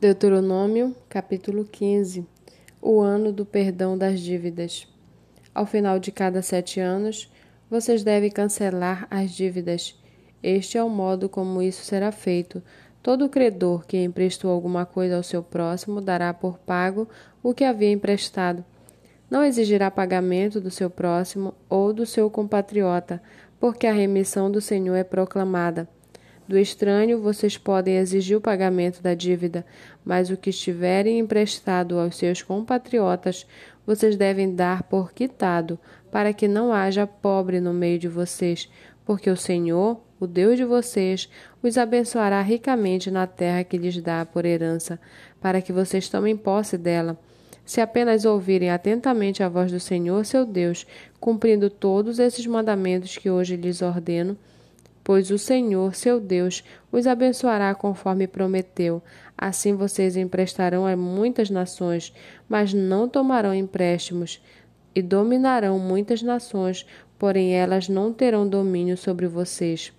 Deuteronômio, capítulo 15 O ano do perdão das dívidas. Ao final de cada sete anos, vocês devem cancelar as dívidas. Este é o modo como isso será feito. Todo credor que emprestou alguma coisa ao seu próximo dará por pago o que havia emprestado. Não exigirá pagamento do seu próximo ou do seu compatriota, porque a remissão do Senhor é proclamada. Do estranho vocês podem exigir o pagamento da dívida, mas o que estiverem emprestado aos seus compatriotas, vocês devem dar por quitado, para que não haja pobre no meio de vocês, porque o Senhor, o Deus de vocês, os abençoará ricamente na terra que lhes dá por herança, para que vocês tomem posse dela. Se apenas ouvirem atentamente a voz do Senhor, seu Deus, cumprindo todos esses mandamentos que hoje lhes ordeno, pois o Senhor, seu Deus, os abençoará conforme prometeu. Assim vocês emprestarão a muitas nações, mas não tomarão empréstimos, e dominarão muitas nações, porém elas não terão domínio sobre vocês.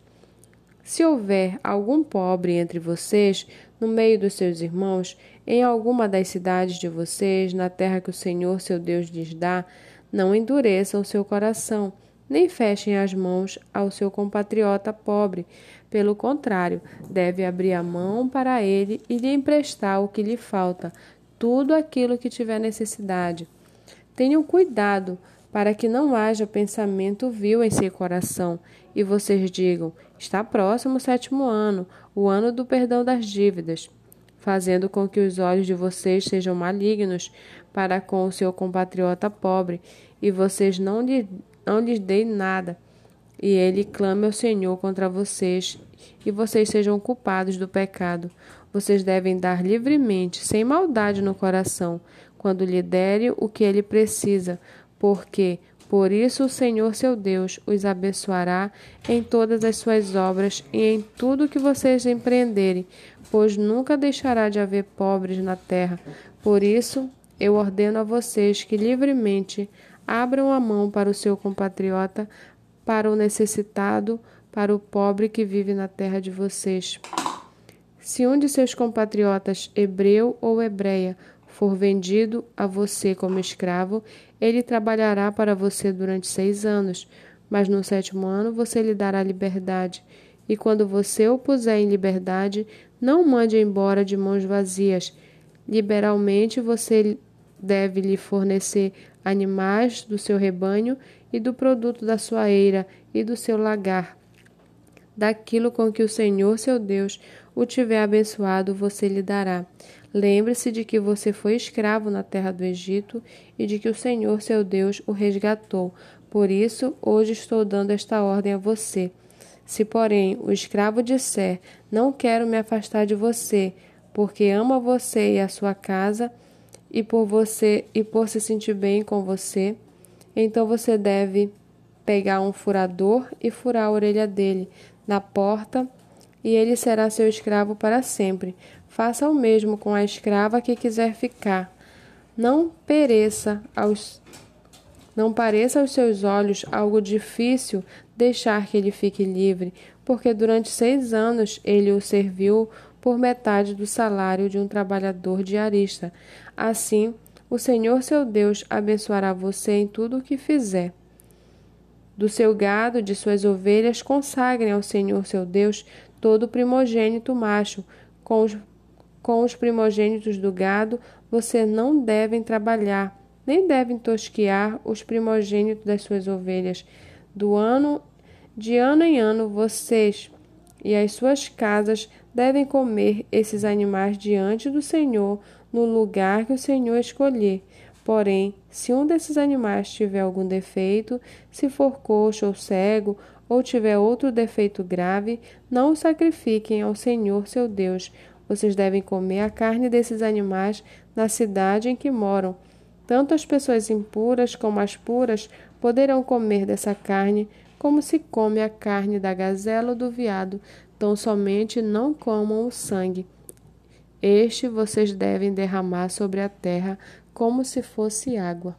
Se houver algum pobre entre vocês, no meio dos seus irmãos, em alguma das cidades de vocês, na terra que o Senhor seu Deus lhes dá, não endureçam o seu coração nem fechem as mãos ao seu compatriota pobre. Pelo contrário, deve abrir a mão para ele e lhe emprestar o que lhe falta, tudo aquilo que tiver necessidade. Tenham cuidado para que não haja pensamento vil em seu coração, e vocês digam: está próximo o sétimo ano, o ano do perdão das dívidas, fazendo com que os olhos de vocês sejam malignos para com o seu compatriota pobre, e vocês não lhe não lhes dei nada, e ele clame ao Senhor contra vocês, e vocês sejam culpados do pecado. Vocês devem dar livremente, sem maldade no coração, quando lhe derem o que ele precisa, porque por isso o Senhor seu Deus os abençoará em todas as suas obras e em tudo que vocês empreenderem, pois nunca deixará de haver pobres na terra. Por isso eu ordeno a vocês que livremente Abram a mão para o seu compatriota, para o necessitado, para o pobre que vive na terra de vocês. Se um de seus compatriotas, hebreu ou hebreia, for vendido a você como escravo, ele trabalhará para você durante seis anos, mas no sétimo ano você lhe dará liberdade. E quando você o puser em liberdade, não mande embora de mãos vazias. Liberalmente você deve lhe fornecer animais do seu rebanho e do produto da sua eira e do seu lagar. Daquilo com que o Senhor seu Deus o tiver abençoado, você lhe dará. Lembre-se de que você foi escravo na terra do Egito e de que o Senhor seu Deus o resgatou. Por isso, hoje estou dando esta ordem a você. Se, porém, o escravo disser: Não quero me afastar de você, porque amo você e a sua casa, e por você e por se sentir bem com você, então você deve pegar um furador e furar a orelha dele na porta, e ele será seu escravo para sempre. Faça o mesmo com a escrava que quiser ficar. Não pereça aos não pareça aos seus olhos algo difícil deixar que ele fique livre, porque durante seis anos ele o serviu por metade do salário de um trabalhador diarista. Assim, o Senhor seu Deus abençoará você em tudo o que fizer. Do seu gado, de suas ovelhas, consagrem ao Senhor seu Deus todo primogênito macho. Com os, com os primogênitos do gado, você não devem trabalhar, nem devem tosquiar os primogênitos das suas ovelhas. Do ano de ano em ano, vocês e as suas casas devem comer esses animais diante do Senhor, no lugar que o Senhor escolher. Porém, se um desses animais tiver algum defeito, se for coxo ou cego, ou tiver outro defeito grave, não o sacrifiquem ao Senhor seu Deus. Vocês devem comer a carne desses animais na cidade em que moram. Tanto as pessoas impuras como as puras poderão comer dessa carne, como se come a carne da gazela ou do veado, tão somente não comam o sangue. Este vocês devem derramar sobre a terra como se fosse água.